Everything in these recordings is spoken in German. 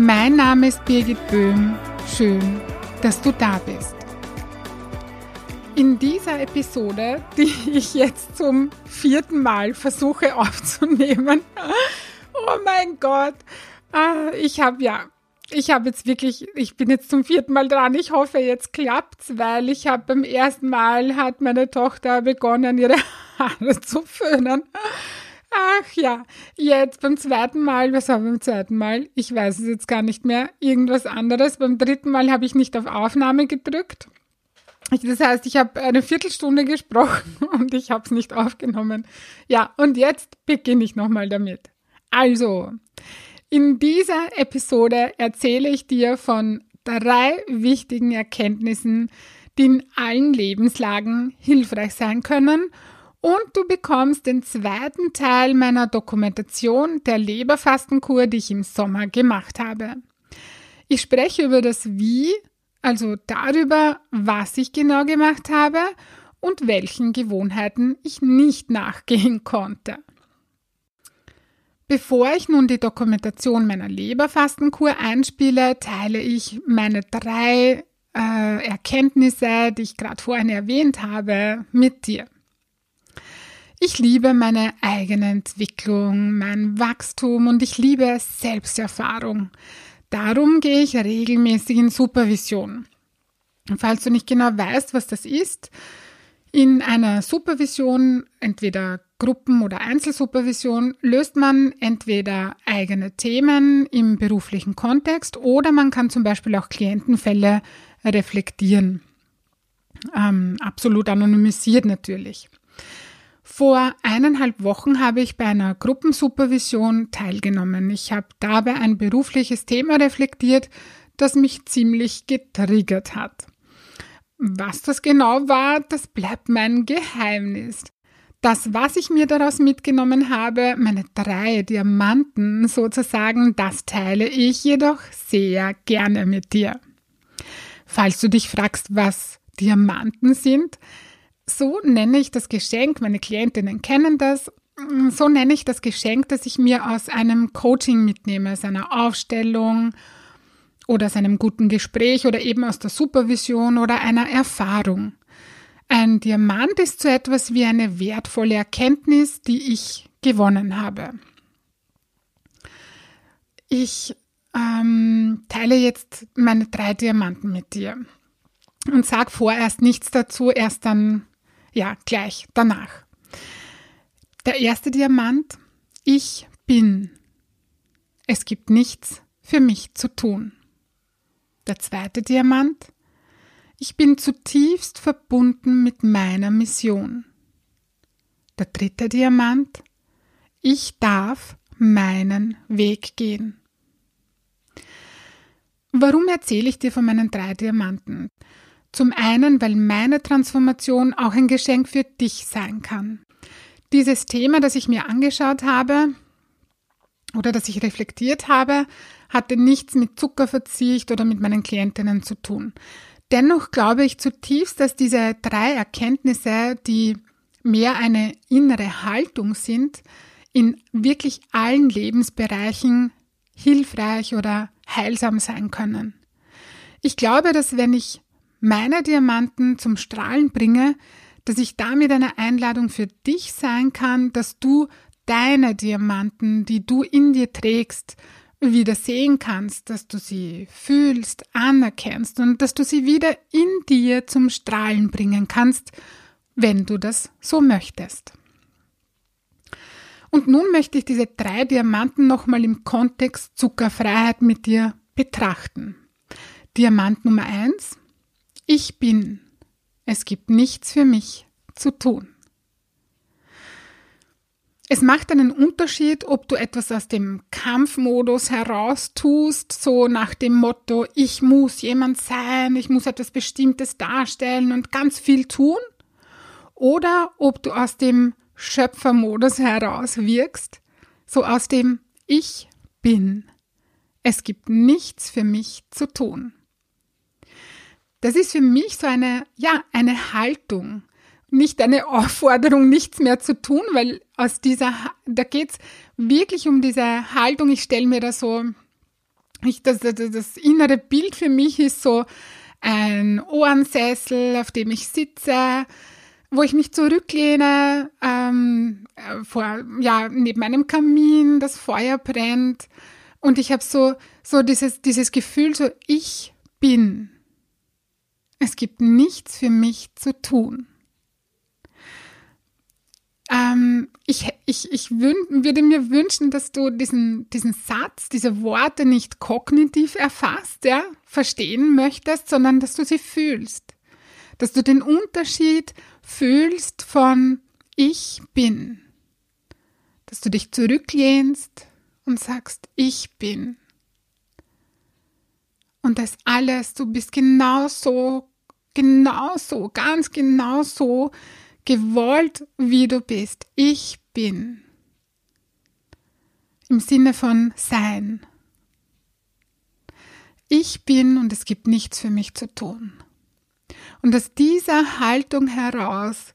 Mein Name ist Birgit Böhm. Schön, dass du da bist. In dieser Episode, die ich jetzt zum vierten Mal versuche aufzunehmen, oh mein Gott, ah, ich habe ja, ich habe jetzt wirklich, ich bin jetzt zum vierten Mal dran. Ich hoffe, jetzt klappt's, weil ich habe beim ersten Mal hat meine Tochter begonnen, ihre Haare zu föhnen. Ach ja, jetzt beim zweiten Mal, was war beim zweiten Mal? Ich weiß es jetzt gar nicht mehr. Irgendwas anderes. Beim dritten Mal habe ich nicht auf Aufnahme gedrückt. Das heißt, ich habe eine Viertelstunde gesprochen und ich habe es nicht aufgenommen. Ja, und jetzt beginne ich nochmal damit. Also, in dieser Episode erzähle ich dir von drei wichtigen Erkenntnissen, die in allen Lebenslagen hilfreich sein können und du bekommst den zweiten Teil meiner Dokumentation der Leberfastenkur, die ich im Sommer gemacht habe. Ich spreche über das Wie, also darüber, was ich genau gemacht habe und welchen Gewohnheiten ich nicht nachgehen konnte. Bevor ich nun die Dokumentation meiner Leberfastenkur einspiele, teile ich meine drei äh, Erkenntnisse, die ich gerade vorhin erwähnt habe, mit dir. Ich liebe meine eigene Entwicklung, mein Wachstum und ich liebe Selbsterfahrung. Darum gehe ich regelmäßig in Supervision. Falls du nicht genau weißt, was das ist, in einer Supervision, entweder Gruppen- oder Einzelsupervision, löst man entweder eigene Themen im beruflichen Kontext oder man kann zum Beispiel auch Klientenfälle reflektieren. Ähm, absolut anonymisiert natürlich. Vor eineinhalb Wochen habe ich bei einer Gruppensupervision teilgenommen. Ich habe dabei ein berufliches Thema reflektiert, das mich ziemlich getriggert hat. Was das genau war, das bleibt mein Geheimnis. Das, was ich mir daraus mitgenommen habe, meine drei Diamanten sozusagen, das teile ich jedoch sehr gerne mit dir. Falls du dich fragst, was Diamanten sind, so nenne ich das Geschenk, meine Klientinnen kennen das, so nenne ich das Geschenk, das ich mir aus einem Coaching mitnehme, aus einer Aufstellung oder aus einem guten Gespräch oder eben aus der Supervision oder einer Erfahrung. Ein Diamant ist so etwas wie eine wertvolle Erkenntnis, die ich gewonnen habe. Ich ähm, teile jetzt meine drei Diamanten mit dir und sag vorerst nichts dazu, erst dann ja, gleich danach. Der erste Diamant. Ich bin. Es gibt nichts für mich zu tun. Der zweite Diamant. Ich bin zutiefst verbunden mit meiner Mission. Der dritte Diamant. Ich darf meinen Weg gehen. Warum erzähle ich dir von meinen drei Diamanten? Zum einen, weil meine Transformation auch ein Geschenk für dich sein kann. Dieses Thema, das ich mir angeschaut habe oder das ich reflektiert habe, hatte nichts mit Zuckerverzicht oder mit meinen Klientinnen zu tun. Dennoch glaube ich zutiefst, dass diese drei Erkenntnisse, die mehr eine innere Haltung sind, in wirklich allen Lebensbereichen hilfreich oder heilsam sein können. Ich glaube, dass wenn ich meine Diamanten zum Strahlen bringe, dass ich damit eine Einladung für dich sein kann, dass du deine Diamanten, die du in dir trägst, wieder sehen kannst, dass du sie fühlst, anerkennst und dass du sie wieder in dir zum Strahlen bringen kannst, wenn du das so möchtest. Und nun möchte ich diese drei Diamanten nochmal im Kontext Zuckerfreiheit mit dir betrachten. Diamant Nummer eins: ich bin. Es gibt nichts für mich zu tun. es macht einen Unterschied, ob du etwas aus dem Kampfmodus heraus tust, so nach dem Motto, ich muss jemand sein, ich muss etwas Bestimmtes darstellen und ganz viel tun, oder ob du aus dem Schöpfermodus heraus wirkst, so aus dem Ich bin. Es gibt nichts für mich zu tun. Das ist für mich so eine, ja, eine Haltung, nicht eine Aufforderung, nichts mehr zu tun, weil aus dieser, da geht's wirklich um diese Haltung. Ich stelle mir da so, ich, das, das, das innere Bild für mich ist so ein Ohrensessel, auf dem ich sitze, wo ich mich zurücklehne, ähm, vor, ja, neben einem Kamin, das Feuer brennt und ich habe so, so dieses, dieses Gefühl, so ich bin. Es gibt nichts für mich zu tun. Ähm, ich ich, ich würde mir wünschen, dass du diesen, diesen Satz, diese Worte nicht kognitiv erfasst, ja, verstehen möchtest, sondern dass du sie fühlst. Dass du den Unterschied fühlst von ich bin. Dass du dich zurücklehnst und sagst, ich bin. Und das alles, du bist genauso, genauso, ganz genauso, gewollt, wie du bist. Ich bin. Im Sinne von sein. Ich bin und es gibt nichts für mich zu tun. Und aus dieser Haltung heraus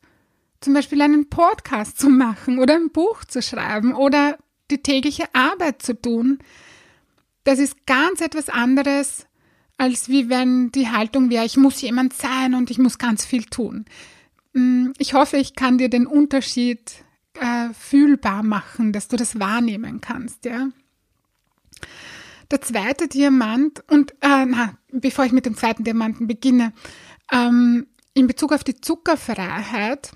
zum Beispiel einen Podcast zu machen oder ein Buch zu schreiben oder die tägliche Arbeit zu tun, das ist ganz etwas anderes, als wie wenn die Haltung wäre, ich muss jemand sein und ich muss ganz viel tun. Mm, ich hoffe, ich kann dir den Unterschied äh, fühlbar machen, dass du das wahrnehmen kannst, ja. Der zweite Diamant und äh, na, bevor ich mit dem zweiten Diamanten beginne, ähm, in Bezug auf die Zuckerfreiheit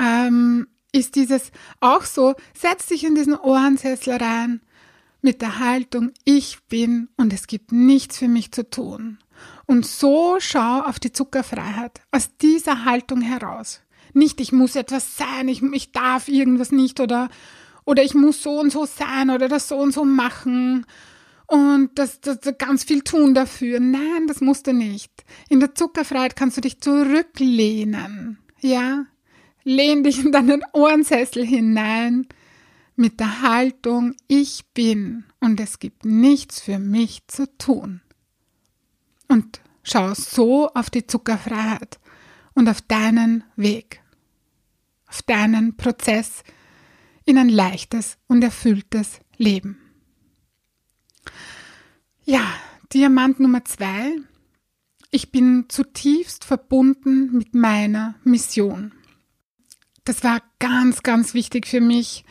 ähm, ist dieses auch so, setz dich in diesen Ohrensessel rein mit der Haltung, ich bin und es gibt nichts für mich zu tun. Und so schau auf die Zuckerfreiheit aus dieser Haltung heraus. Nicht, ich muss etwas sein, ich, ich darf irgendwas nicht oder, oder ich muss so und so sein oder das so und so machen und das, das, das ganz viel tun dafür. Nein, das musst du nicht. In der Zuckerfreiheit kannst du dich zurücklehnen. Ja? Lehn dich in deinen Ohrensessel hinein mit der Haltung, ich bin und es gibt nichts für mich zu tun und schau so auf die Zuckerfreiheit und auf deinen Weg, auf deinen Prozess in ein leichtes und erfülltes Leben. Ja, Diamant Nummer zwei. Ich bin zutiefst verbunden mit meiner Mission. Das war ganz, ganz wichtig für mich.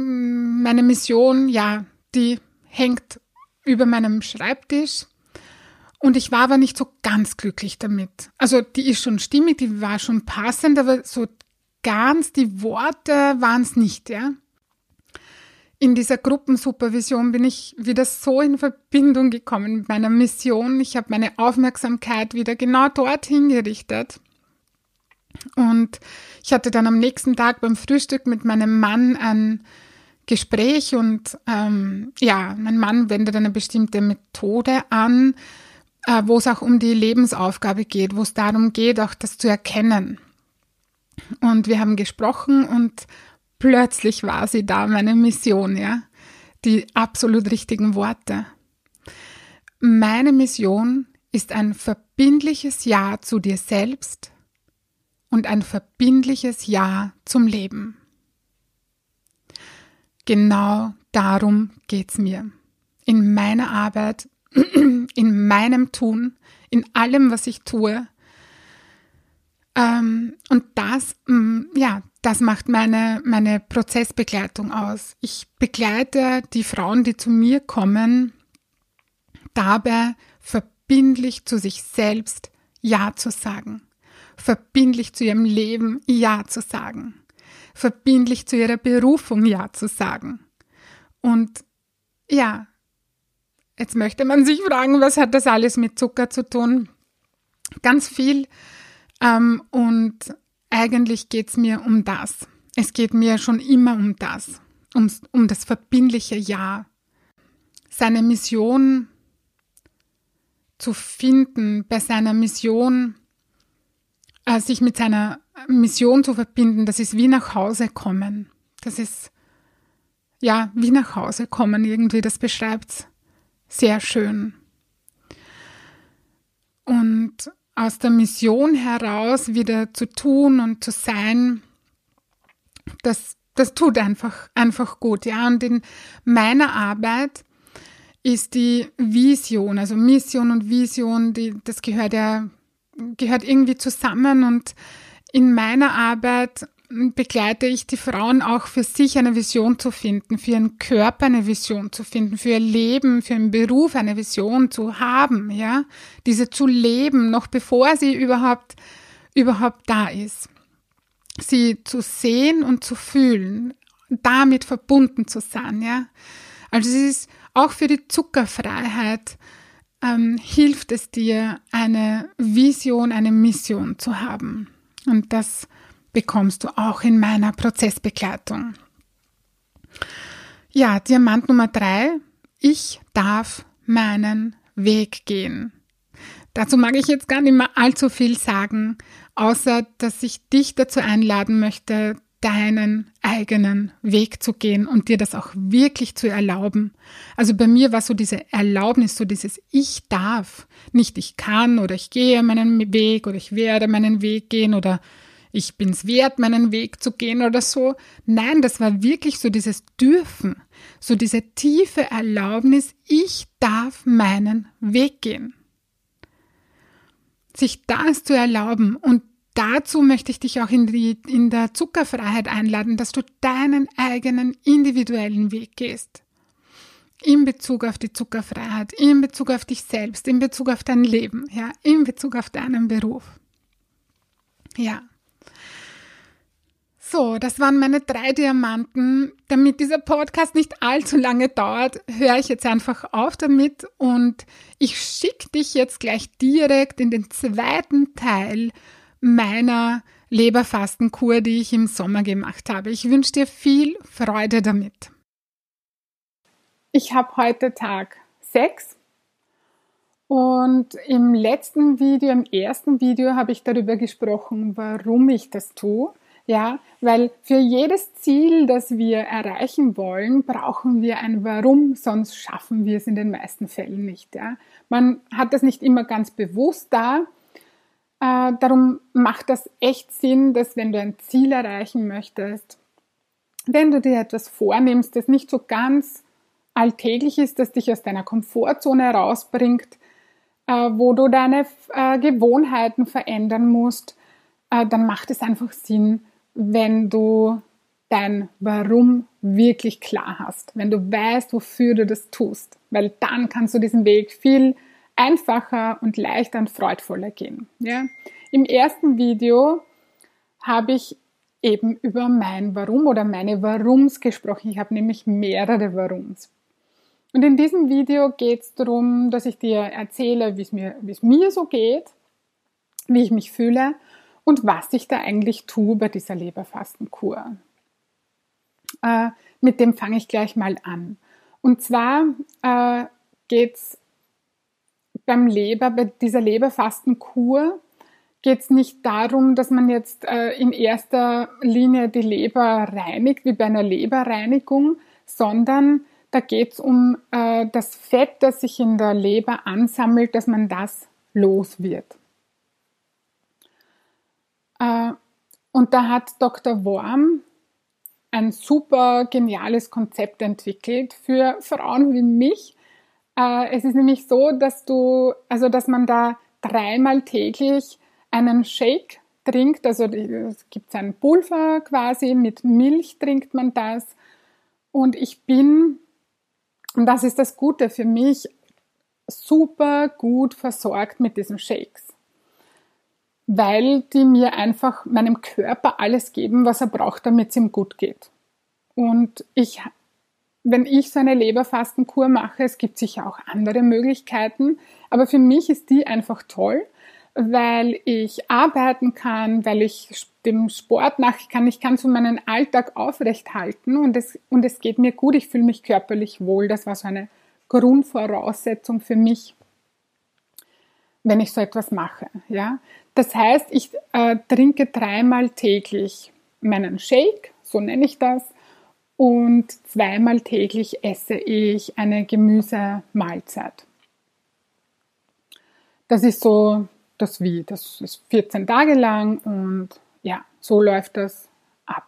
Meine Mission, ja, die hängt über meinem Schreibtisch und ich war aber nicht so ganz glücklich damit. Also die ist schon stimmig, die war schon passend, aber so ganz die Worte waren es nicht, ja. In dieser Gruppensupervision bin ich wieder so in Verbindung gekommen mit meiner Mission. Ich habe meine Aufmerksamkeit wieder genau dorthin gerichtet. Und ich hatte dann am nächsten Tag beim Frühstück mit meinem Mann ein Gespräch und ähm, ja, mein Mann wendet eine bestimmte Methode an, äh, wo es auch um die Lebensaufgabe geht, wo es darum geht, auch das zu erkennen. Und wir haben gesprochen und plötzlich war sie da, meine Mission, ja. Die absolut richtigen Worte. Meine Mission ist ein verbindliches Ja zu dir selbst und ein verbindliches Ja zum Leben. Genau darum geht's mir. In meiner Arbeit in meinem Tun, in allem, was ich tue. Ähm, und das, mm, ja, das macht meine, meine Prozessbegleitung aus. Ich begleite die Frauen, die zu mir kommen, dabei verbindlich zu sich selbst Ja zu sagen, verbindlich zu ihrem Leben Ja zu sagen, verbindlich zu ihrer Berufung Ja zu sagen. Und ja, Jetzt möchte man sich fragen, was hat das alles mit Zucker zu tun? Ganz viel. Ähm, und eigentlich geht es mir um das. es geht mir schon immer um das, um, um das verbindliche Ja. Seine Mission zu finden, bei seiner Mission, sich mit seiner Mission zu verbinden, das ist wie nach Hause kommen. Das ist, ja, wie nach Hause kommen irgendwie, das beschreibt es sehr schön. Und aus der Mission heraus wieder zu tun und zu sein, das, das tut einfach, einfach gut, ja. Und in meiner Arbeit ist die Vision, also Mission und Vision, die, das gehört ja, gehört irgendwie zusammen und in meiner Arbeit begleite ich die Frauen auch für sich eine Vision zu finden, für ihren Körper eine Vision zu finden, für ihr Leben, für ihren Beruf eine Vision zu haben, ja, diese zu leben, noch bevor sie überhaupt, überhaupt da ist. Sie zu sehen und zu fühlen, damit verbunden zu sein, ja. Also es ist auch für die Zuckerfreiheit ähm, hilft es dir, eine Vision, eine Mission zu haben. Und das bekommst du auch in meiner Prozessbegleitung. Ja, Diamant Nummer drei. Ich darf meinen Weg gehen. Dazu mag ich jetzt gar nicht mehr allzu viel sagen, außer dass ich dich dazu einladen möchte, deinen eigenen Weg zu gehen und dir das auch wirklich zu erlauben. Also bei mir war so diese Erlaubnis, so dieses Ich darf, nicht ich kann oder ich gehe meinen Weg oder ich werde meinen Weg gehen oder ich bin's wert, meinen Weg zu gehen oder so. Nein, das war wirklich so dieses Dürfen, so diese tiefe Erlaubnis, ich darf meinen Weg gehen. Sich das zu erlauben und dazu möchte ich dich auch in, die, in der Zuckerfreiheit einladen, dass du deinen eigenen individuellen Weg gehst. In Bezug auf die Zuckerfreiheit, in Bezug auf dich selbst, in Bezug auf dein Leben, ja, in Bezug auf deinen Beruf. Ja. So, das waren meine drei Diamanten. Damit dieser Podcast nicht allzu lange dauert, höre ich jetzt einfach auf damit und ich schicke dich jetzt gleich direkt in den zweiten Teil meiner Leberfastenkur, die ich im Sommer gemacht habe. Ich wünsche dir viel Freude damit. Ich habe heute Tag 6 und im letzten Video, im ersten Video habe ich darüber gesprochen, warum ich das tue. Ja, weil für jedes Ziel, das wir erreichen wollen, brauchen wir ein Warum, sonst schaffen wir es in den meisten Fällen nicht. Ja. Man hat das nicht immer ganz bewusst da, äh, darum macht das echt Sinn, dass wenn du ein Ziel erreichen möchtest, wenn du dir etwas vornimmst, das nicht so ganz alltäglich ist, das dich aus deiner Komfortzone herausbringt, äh, wo du deine äh, Gewohnheiten verändern musst, äh, dann macht es einfach Sinn, wenn du dein Warum wirklich klar hast, wenn du weißt, wofür du das tust, weil dann kannst du diesen Weg viel einfacher und leichter und freudvoller gehen. Ja? Im ersten Video habe ich eben über mein Warum oder meine Warums gesprochen. Ich habe nämlich mehrere Warums. Und in diesem Video geht es darum, dass ich dir erzähle, wie es mir, mir so geht, wie ich mich fühle und was ich da eigentlich tue bei dieser Leberfastenkur. Äh, mit dem fange ich gleich mal an. Und zwar äh, geht es beim Leber, bei dieser Leberfastenkur geht es nicht darum, dass man jetzt äh, in erster Linie die Leber reinigt, wie bei einer Leberreinigung, sondern da geht es um äh, das Fett, das sich in der Leber ansammelt, dass man das los wird. Äh, und da hat Dr. Worm ein super geniales Konzept entwickelt für Frauen wie mich, äh, es ist nämlich so, dass du, also dass man da dreimal täglich einen Shake trinkt, also es gibt ein Pulver quasi, mit Milch trinkt man das. Und ich bin, und das ist das Gute für mich, super gut versorgt mit diesen Shakes. Weil die mir einfach meinem Körper alles geben, was er braucht, damit es ihm gut geht. Und ich wenn ich so eine Leberfastenkur mache, es gibt sicher auch andere Möglichkeiten, aber für mich ist die einfach toll, weil ich arbeiten kann, weil ich dem Sport nach kann. Ich kann so meinen Alltag aufrecht halten und es, und es geht mir gut. Ich fühle mich körperlich wohl. Das war so eine Grundvoraussetzung für mich, wenn ich so etwas mache. Ja? Das heißt, ich äh, trinke dreimal täglich meinen Shake, so nenne ich das, und zweimal täglich esse ich eine Gemüsemahlzeit. Das ist so das Wie. Das ist 14 Tage lang und ja, so läuft das ab.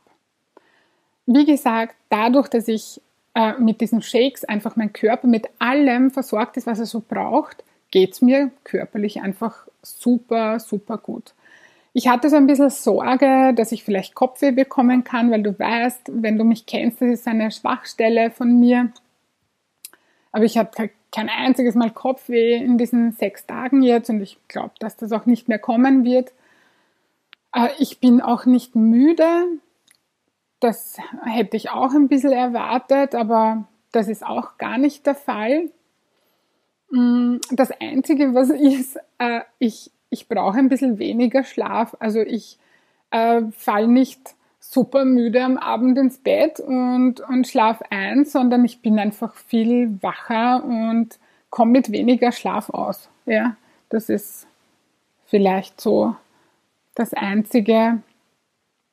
Wie gesagt, dadurch, dass ich äh, mit diesen Shakes einfach mein Körper mit allem versorgt ist, was er so braucht, geht es mir körperlich einfach super, super gut. Ich hatte so ein bisschen Sorge, dass ich vielleicht Kopfweh bekommen kann, weil du weißt, wenn du mich kennst, das ist eine Schwachstelle von mir. Aber ich habe kein einziges Mal Kopfweh in diesen sechs Tagen jetzt und ich glaube, dass das auch nicht mehr kommen wird. Ich bin auch nicht müde. Das hätte ich auch ein bisschen erwartet, aber das ist auch gar nicht der Fall. Mm, das Einzige, was ist, äh, ich, ich brauche ein bisschen weniger Schlaf. Also ich äh, fall nicht super müde am Abend ins Bett und, und schlaf ein, sondern ich bin einfach viel wacher und komme mit weniger Schlaf aus. Ja, das ist vielleicht so das Einzige,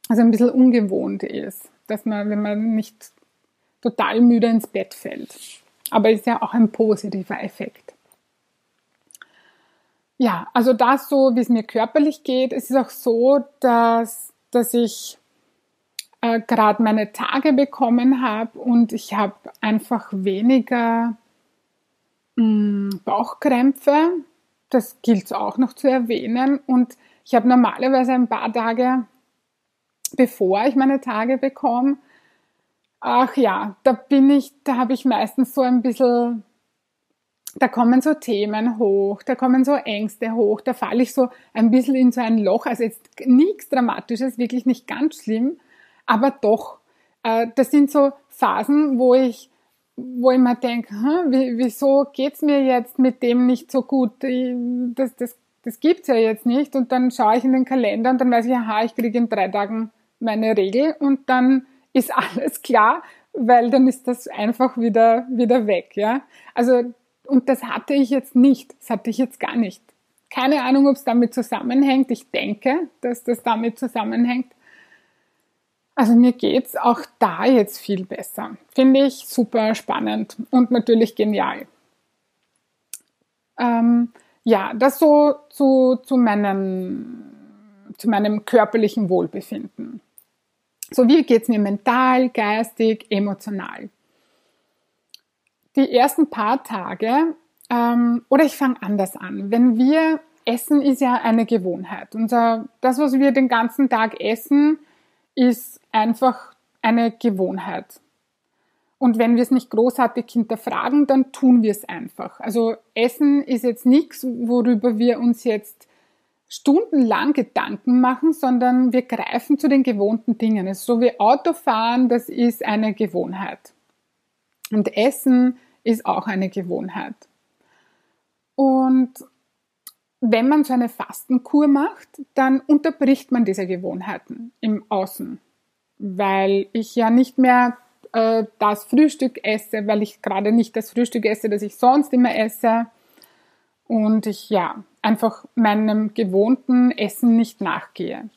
was ein bisschen ungewohnt ist, dass man, wenn man nicht total müde ins Bett fällt. Aber ist ja auch ein positiver Effekt. Ja, also das so, wie es mir körperlich geht. Es ist auch so, dass, dass ich äh, gerade meine Tage bekommen habe und ich habe einfach weniger mh, mm, Bauchkrämpfe. Das gilt auch noch zu erwähnen. Und ich habe normalerweise ein paar Tage, bevor ich meine Tage bekomme, ach ja, da bin ich, da habe ich meistens so ein bisschen, da kommen so Themen hoch, da kommen so Ängste hoch, da falle ich so ein bisschen in so ein Loch. Also jetzt nichts Dramatisches, wirklich nicht ganz schlimm aber doch, äh, das sind so Phasen, wo ich, wo ich mir denke, hm, wieso geht's mir jetzt mit dem nicht so gut? Das, das, das gibt's ja jetzt nicht. Und dann schaue ich in den Kalender und dann weiß ich, aha, ich kriege in drei Tagen meine Regel und dann ist alles klar, weil dann ist das einfach wieder, wieder weg, ja. Also, und das hatte ich jetzt nicht. Das hatte ich jetzt gar nicht. Keine Ahnung, ob es damit zusammenhängt. Ich denke, dass das damit zusammenhängt. Also mir geht's auch da jetzt viel besser. Finde ich super spannend und natürlich genial. Ähm, ja, das so zu, zu, meinem, zu meinem körperlichen Wohlbefinden. So, wie geht's mir mental, geistig, emotional? Die ersten paar Tage, ähm, oder ich fange anders an. Wenn wir essen, ist ja eine Gewohnheit. Unser, das, was wir den ganzen Tag essen, ist einfach eine Gewohnheit. Und wenn wir es nicht großartig hinterfragen, dann tun wir es einfach. Also Essen ist jetzt nichts, worüber wir uns jetzt stundenlang Gedanken machen, sondern wir greifen zu den gewohnten Dingen. Es ist so wie Autofahren, das ist eine Gewohnheit. Und Essen ist auch eine Gewohnheit. Und wenn man so eine Fastenkur macht, dann unterbricht man diese Gewohnheiten im Außen, weil ich ja nicht mehr äh, das Frühstück esse, weil ich gerade nicht das Frühstück esse, das ich sonst immer esse und ich ja einfach meinem gewohnten Essen nicht nachgehe.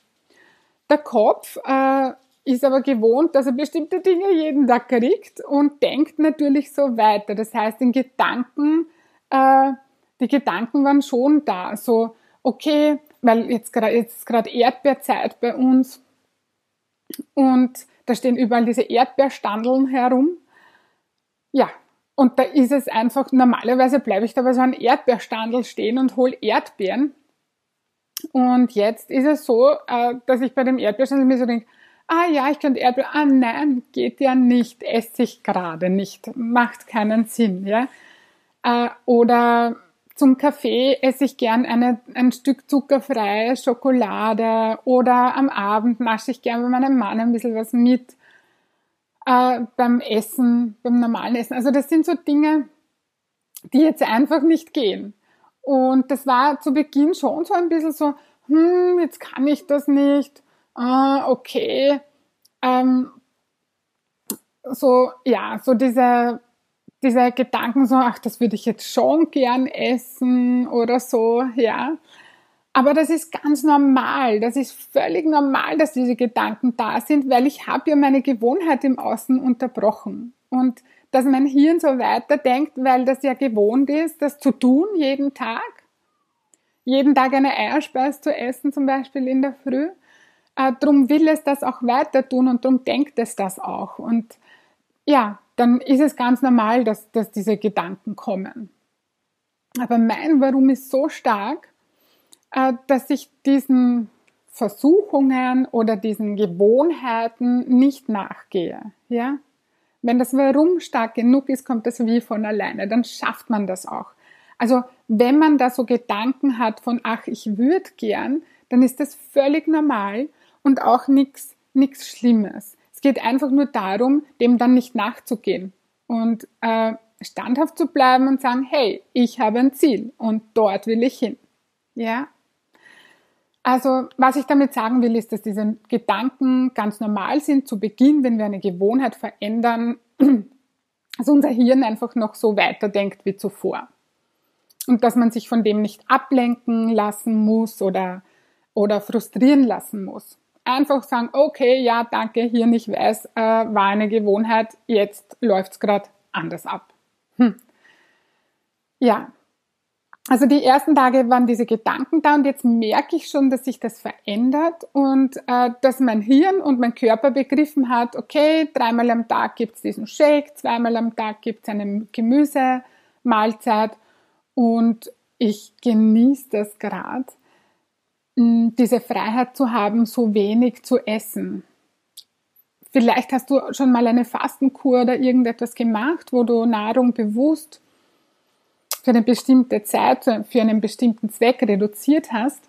Der Kopf äh, ist aber gewohnt, dass er bestimmte Dinge jeden Tag kriegt und denkt natürlich so weiter. Das heißt, in Gedanken äh, die Gedanken waren schon da. So, okay, weil jetzt gerade jetzt gerade Erdbeerzeit bei uns und da stehen überall diese Erdbeerstandeln herum. Ja, und da ist es einfach, normalerweise bleibe ich da bei so einem Erdbeerstandel stehen und hole Erdbeeren. Und jetzt ist es so, äh, dass ich bei dem Erdbeerstandel mir so denke, ah ja, ich könnte Erdbeeren, ah nein, geht ja nicht, esse ich gerade nicht, macht keinen Sinn, ja. Äh, oder zum Kaffee esse ich gern eine, ein Stück zuckerfreie Schokolade oder am Abend nasche ich gern bei meinem Mann ein bisschen was mit äh, beim Essen, beim normalen Essen. Also das sind so Dinge, die jetzt einfach nicht gehen. Und das war zu Beginn schon so ein bisschen so, hm, jetzt kann ich das nicht, ah, okay. Ähm, so, ja, so diese, diese Gedanken so, ach, das würde ich jetzt schon gern essen oder so, ja. Aber das ist ganz normal. Das ist völlig normal, dass diese Gedanken da sind, weil ich habe ja meine Gewohnheit im Außen unterbrochen. Und dass mein Hirn so weiterdenkt, weil das ja gewohnt ist, das zu tun jeden Tag. Jeden Tag eine Eierspeise zu essen, zum Beispiel in der Früh. Äh, drum will es das auch weiter tun und drum denkt es das auch. Und ja, dann ist es ganz normal, dass, dass diese Gedanken kommen. Aber mein Warum ist so stark, äh, dass ich diesen Versuchungen oder diesen Gewohnheiten nicht nachgehe. Ja? Wenn das Warum stark genug ist, kommt das wie von alleine. Dann schafft man das auch. Also wenn man da so Gedanken hat von, ach, ich würde gern, dann ist das völlig normal und auch nichts nichts Schlimmes. Es geht einfach nur darum, dem dann nicht nachzugehen und äh, standhaft zu bleiben und sagen, hey, ich habe ein Ziel und dort will ich hin. Ja, also, was ich damit sagen will, ist, dass diese Gedanken ganz normal sind zu Beginn, wenn wir eine Gewohnheit verändern, dass unser Hirn einfach noch so weiterdenkt wie zuvor. Und dass man sich von dem nicht ablenken lassen muss oder, oder frustrieren lassen muss. Einfach sagen, okay, ja, danke, Hirn, ich weiß, äh, war eine Gewohnheit, jetzt läuft's gerade anders ab. Hm. Ja, also die ersten Tage waren diese Gedanken da und jetzt merke ich schon, dass sich das verändert und äh, dass mein Hirn und mein Körper begriffen hat, okay, dreimal am Tag gibt's diesen Shake, zweimal am Tag gibt's eine Gemüsemahlzeit und ich genieße das gerade, diese Freiheit zu haben, so wenig zu essen. Vielleicht hast du schon mal eine Fastenkur oder irgendetwas gemacht, wo du Nahrung bewusst für eine bestimmte Zeit, für einen bestimmten Zweck reduziert hast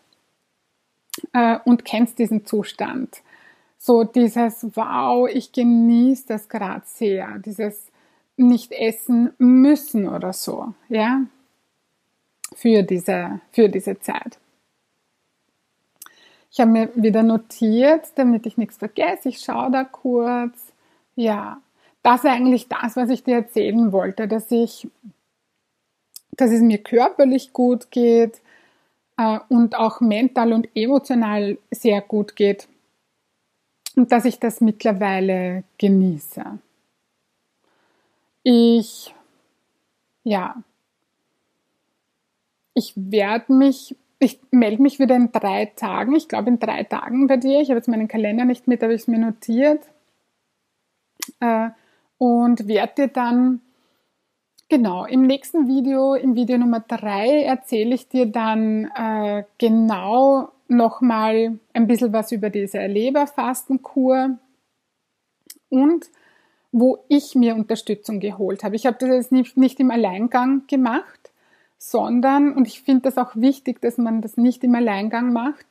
äh, und kennst diesen Zustand. So dieses, wow, ich genieße das gerade sehr, dieses nicht essen müssen oder so, ja, für diese, für diese Zeit. Ich habe mir wieder notiert, damit ich nichts vergesse. Ich schaue da kurz. Ja, das ist eigentlich das, was ich dir erzählen wollte, dass ich dass es mir körperlich gut geht äh, und auch mental und emotional sehr gut geht und dass ich das mittlerweile genieße. Ich, ja, ich werde mich, ich melde mich wieder in drei Tagen, ich glaube in drei Tagen bei dir. Ich habe jetzt meinen Kalender nicht mit, aber ich es mir notiert. Äh, und werde dir dann Genau, im nächsten Video, im Video Nummer drei, erzähle ich dir dann äh, genau nochmal ein bisschen was über diese Leberfastenkur und wo ich mir Unterstützung geholt habe. Ich habe das jetzt nicht, nicht im Alleingang gemacht, sondern, und ich finde das auch wichtig, dass man das nicht im Alleingang macht,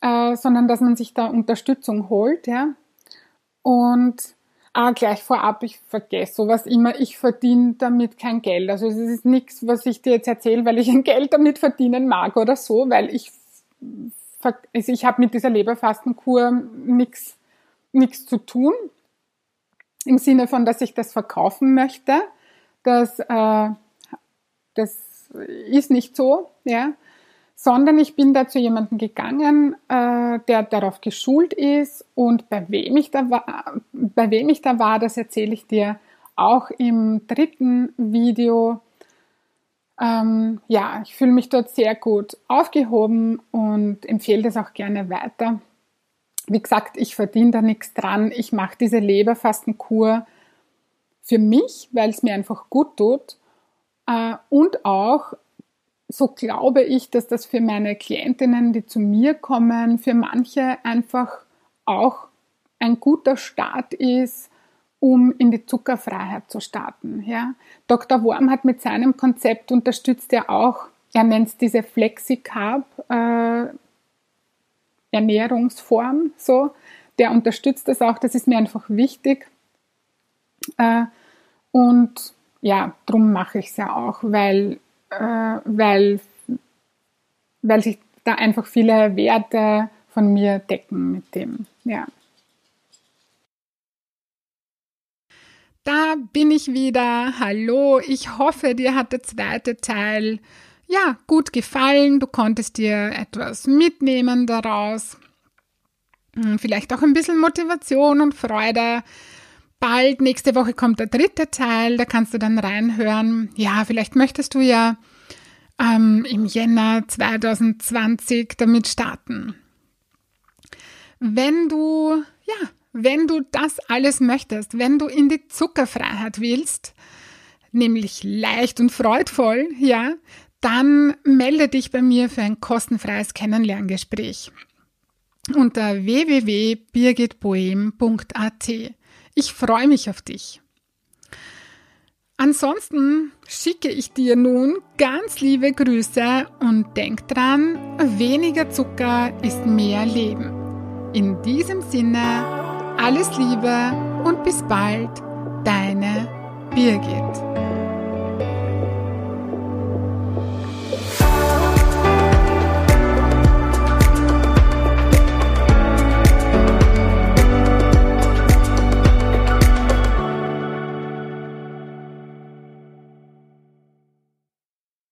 äh, sondern dass man sich da Unterstützung holt, ja. Und Ah, gleich vorab, ich vergesse sowas immer, ich verdiene damit kein Geld. Also es ist nichts, was ich dir jetzt erzähle, weil ich ein Geld damit verdienen mag oder so, weil ich, also ich habe mit dieser Leberfastenkur nichts zu tun. Im Sinne von, dass ich das verkaufen möchte. Das, äh, das ist nicht so, ja sondern ich bin da zu jemandem gegangen, äh, der darauf geschult ist und bei wem ich da war, bei wem ich da war, das erzähle ich dir auch im dritten Video. Ähm, ja, ich fühle mich dort sehr gut aufgehoben und empfehle das auch gerne weiter. Wie gesagt, ich verdiene da nichts dran. Ich mache diese Leberfastenkur für mich, weil es mir einfach gut tut. Äh, und auch so glaube ich, dass das für meine Klientinnen, die zu mir kommen, für manche einfach auch ein guter Start ist, um in die Zuckerfreiheit zu starten. Ja. Dr. Worm hat mit seinem Konzept unterstützt er auch, er nennt es diese Flexi-Carb äh, Ernährungsform, so. Der unterstützt das auch, das ist mir einfach wichtig. Äh, und ja, darum mache ich es ja auch, weil äh, weil, weil sich da einfach viele Werte von mir decken mit dem. Ja. Da bin ich wieder. Hallo, ich hoffe, dir hat der zweite Teil ja gut gefallen. Du konntest dir etwas mitnehmen daraus. Hm, vielleicht auch ein bisschen Motivation und Freude. Bald, nächste Woche kommt der dritte Teil, da kannst du dann reinhören. Ja, vielleicht möchtest du ja ähm, im Jänner 2020 damit starten. Wenn du, ja, wenn du das alles möchtest, wenn du in die Zuckerfreiheit willst, nämlich leicht und freudvoll, ja, dann melde dich bei mir für ein kostenfreies Kennenlerngespräch unter www.birgitboehm.at. Ich freue mich auf dich. Ansonsten schicke ich dir nun ganz liebe Grüße und denk dran, weniger Zucker ist mehr Leben. In diesem Sinne, alles Liebe und bis bald, deine Birgit.